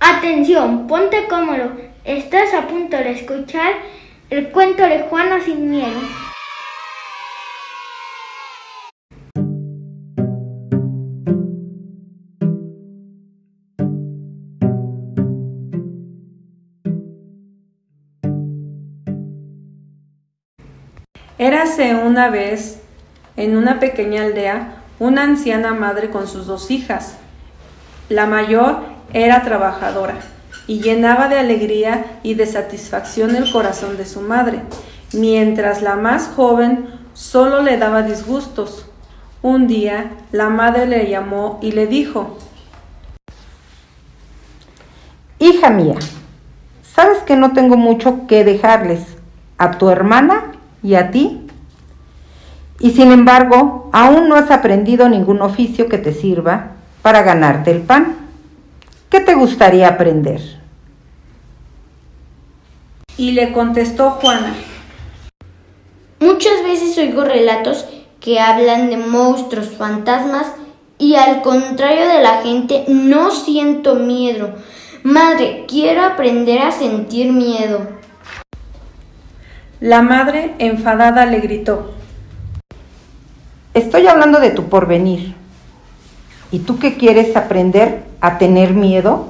Atención, ponte cómodo. Estás a punto de escuchar el cuento de Juana sin miedo. Érase una vez, en una pequeña aldea, una anciana madre con sus dos hijas. La mayor era trabajadora y llenaba de alegría y de satisfacción el corazón de su madre, mientras la más joven solo le daba disgustos. Un día la madre le llamó y le dijo, Hija mía, sabes que no tengo mucho que dejarles a tu hermana y a ti. Y sin embargo, aún no has aprendido ningún oficio que te sirva para ganarte el pan. ¿Qué te gustaría aprender? Y le contestó Juana. Muchas veces oigo relatos que hablan de monstruos, fantasmas y al contrario de la gente no siento miedo. Madre, quiero aprender a sentir miedo. La madre, enfadada, le gritó. Estoy hablando de tu porvenir. ¿Y tú qué quieres aprender a tener miedo?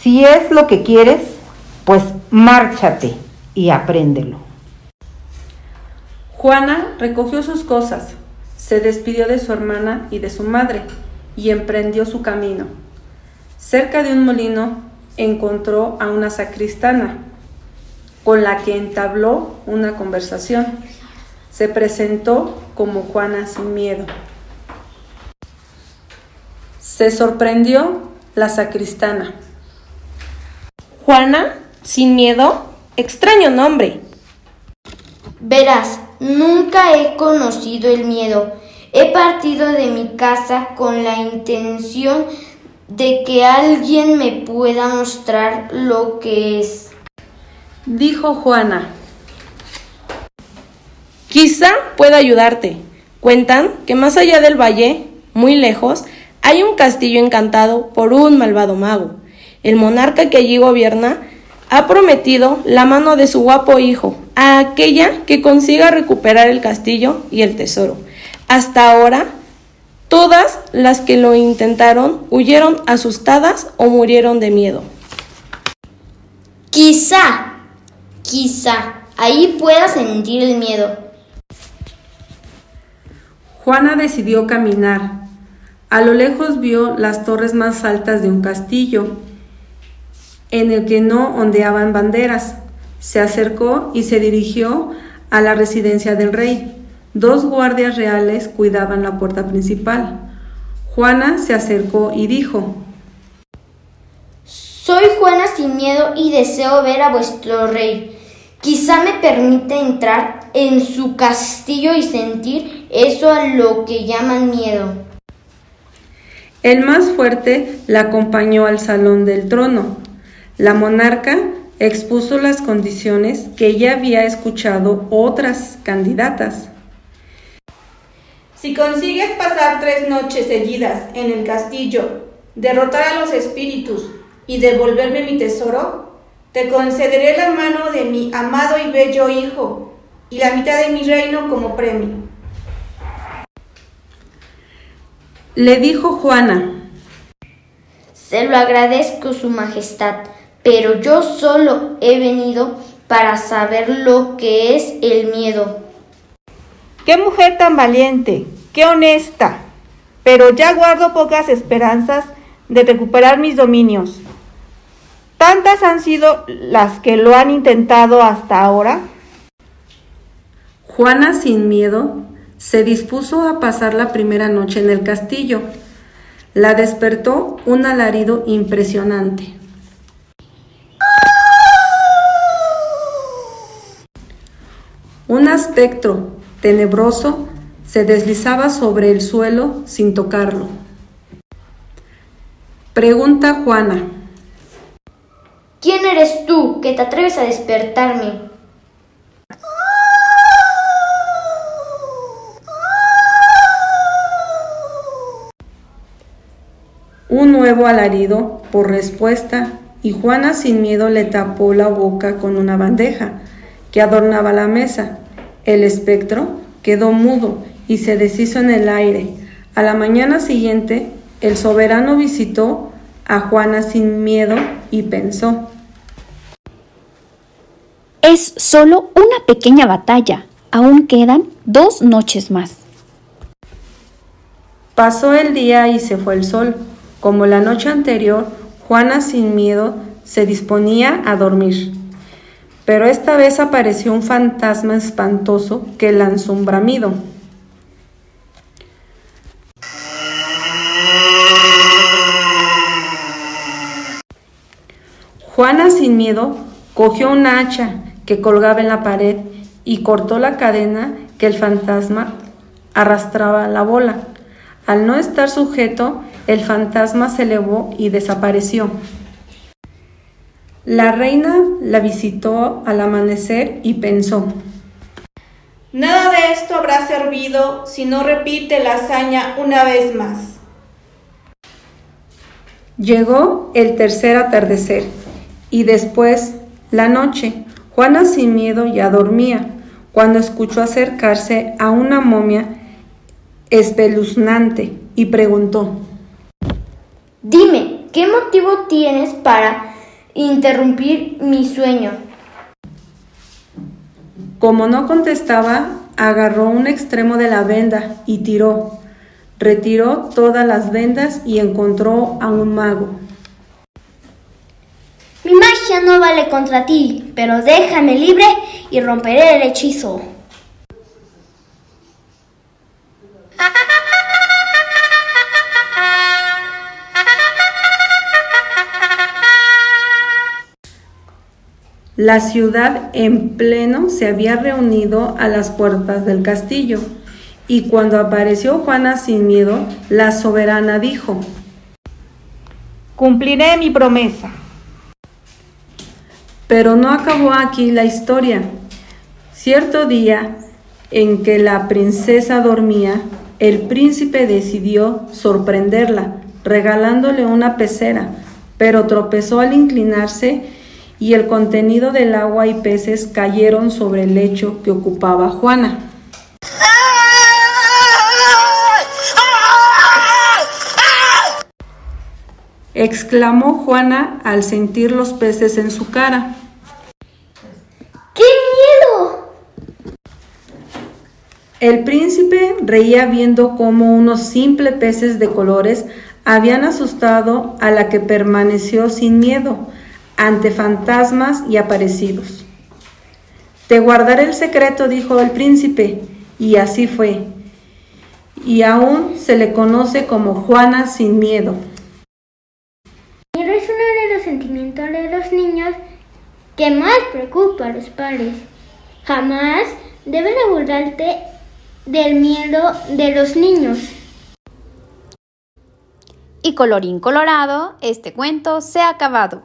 Si es lo que quieres, pues márchate y apréndelo. Juana recogió sus cosas, se despidió de su hermana y de su madre y emprendió su camino. Cerca de un molino encontró a una sacristana con la que entabló una conversación. Se presentó como Juana sin miedo. Se sorprendió la sacristana. Juana, sin miedo, extraño nombre. Verás, nunca he conocido el miedo. He partido de mi casa con la intención de que alguien me pueda mostrar lo que es dijo Juana. Quizá pueda ayudarte. Cuentan que más allá del valle, muy lejos, hay un castillo encantado por un malvado mago. El monarca que allí gobierna ha prometido la mano de su guapo hijo a aquella que consiga recuperar el castillo y el tesoro. Hasta ahora, todas las que lo intentaron huyeron asustadas o murieron de miedo. Quizá Quizá ahí pueda sentir el miedo. Juana decidió caminar. A lo lejos vio las torres más altas de un castillo, en el que no ondeaban banderas. Se acercó y se dirigió a la residencia del rey. Dos guardias reales cuidaban la puerta principal. Juana se acercó y dijo, Soy Juana sin miedo y deseo ver a vuestro rey. Quizá me permita entrar en su castillo y sentir eso a lo que llaman miedo. El más fuerte la acompañó al salón del trono. La monarca expuso las condiciones que ya había escuchado otras candidatas. Si consigues pasar tres noches seguidas en el castillo, derrotar a los espíritus y devolverme mi tesoro, te concederé la mano de mi amado y bello hijo y la mitad de mi reino como premio. Le dijo Juana. Se lo agradezco, Su Majestad, pero yo solo he venido para saber lo que es el miedo. ¡Qué mujer tan valiente! ¡Qué honesta! Pero ya guardo pocas esperanzas de recuperar mis dominios. Tantas han sido las que lo han intentado hasta ahora. Juana, sin miedo, se dispuso a pasar la primera noche en el castillo. La despertó un alarido impresionante. Un aspecto tenebroso se deslizaba sobre el suelo sin tocarlo. Pregunta Juana. ¿Quién eres tú que te atreves a despertarme? Nuevo alarido por respuesta y Juana sin miedo le tapó la boca con una bandeja que adornaba la mesa. El espectro quedó mudo y se deshizo en el aire. A la mañana siguiente, el soberano visitó a Juana sin miedo y pensó. Es solo una pequeña batalla. Aún quedan dos noches más. Pasó el día y se fue el sol. Como la noche anterior, Juana sin miedo se disponía a dormir. Pero esta vez apareció un fantasma espantoso que lanzó un bramido. Juana sin miedo cogió una hacha que colgaba en la pared y cortó la cadena que el fantasma arrastraba la bola. Al no estar sujeto, el fantasma se elevó y desapareció. La reina la visitó al amanecer y pensó, Nada de esto habrá servido si no repite la hazaña una vez más. Llegó el tercer atardecer y después la noche. Juana sin miedo ya dormía cuando escuchó acercarse a una momia espeluznante y preguntó, Dime, ¿qué motivo tienes para interrumpir mi sueño? Como no contestaba, agarró un extremo de la venda y tiró. Retiró todas las vendas y encontró a un mago. Mi magia no vale contra ti, pero déjame libre y romperé el hechizo. La ciudad en pleno se había reunido a las puertas del castillo, y cuando apareció Juana sin miedo, la soberana dijo, Cumpliré mi promesa. Pero no acabó aquí la historia. Cierto día en que la princesa dormía, el príncipe decidió sorprenderla, regalándole una pecera, pero tropezó al inclinarse y el contenido del agua y peces cayeron sobre el lecho que ocupaba Juana. exclamó Juana al sentir los peces en su cara. ¡Qué miedo! El príncipe reía viendo cómo unos simples peces de colores habían asustado a la que permaneció sin miedo ante fantasmas y aparecidos. Te guardaré el secreto, dijo el príncipe, y así fue. Y aún se le conoce como Juana sin miedo. Miedo es uno de los sentimientos de los niños que más preocupa a los padres. Jamás deben abordarte del miedo de los niños. Y colorín colorado, este cuento se ha acabado.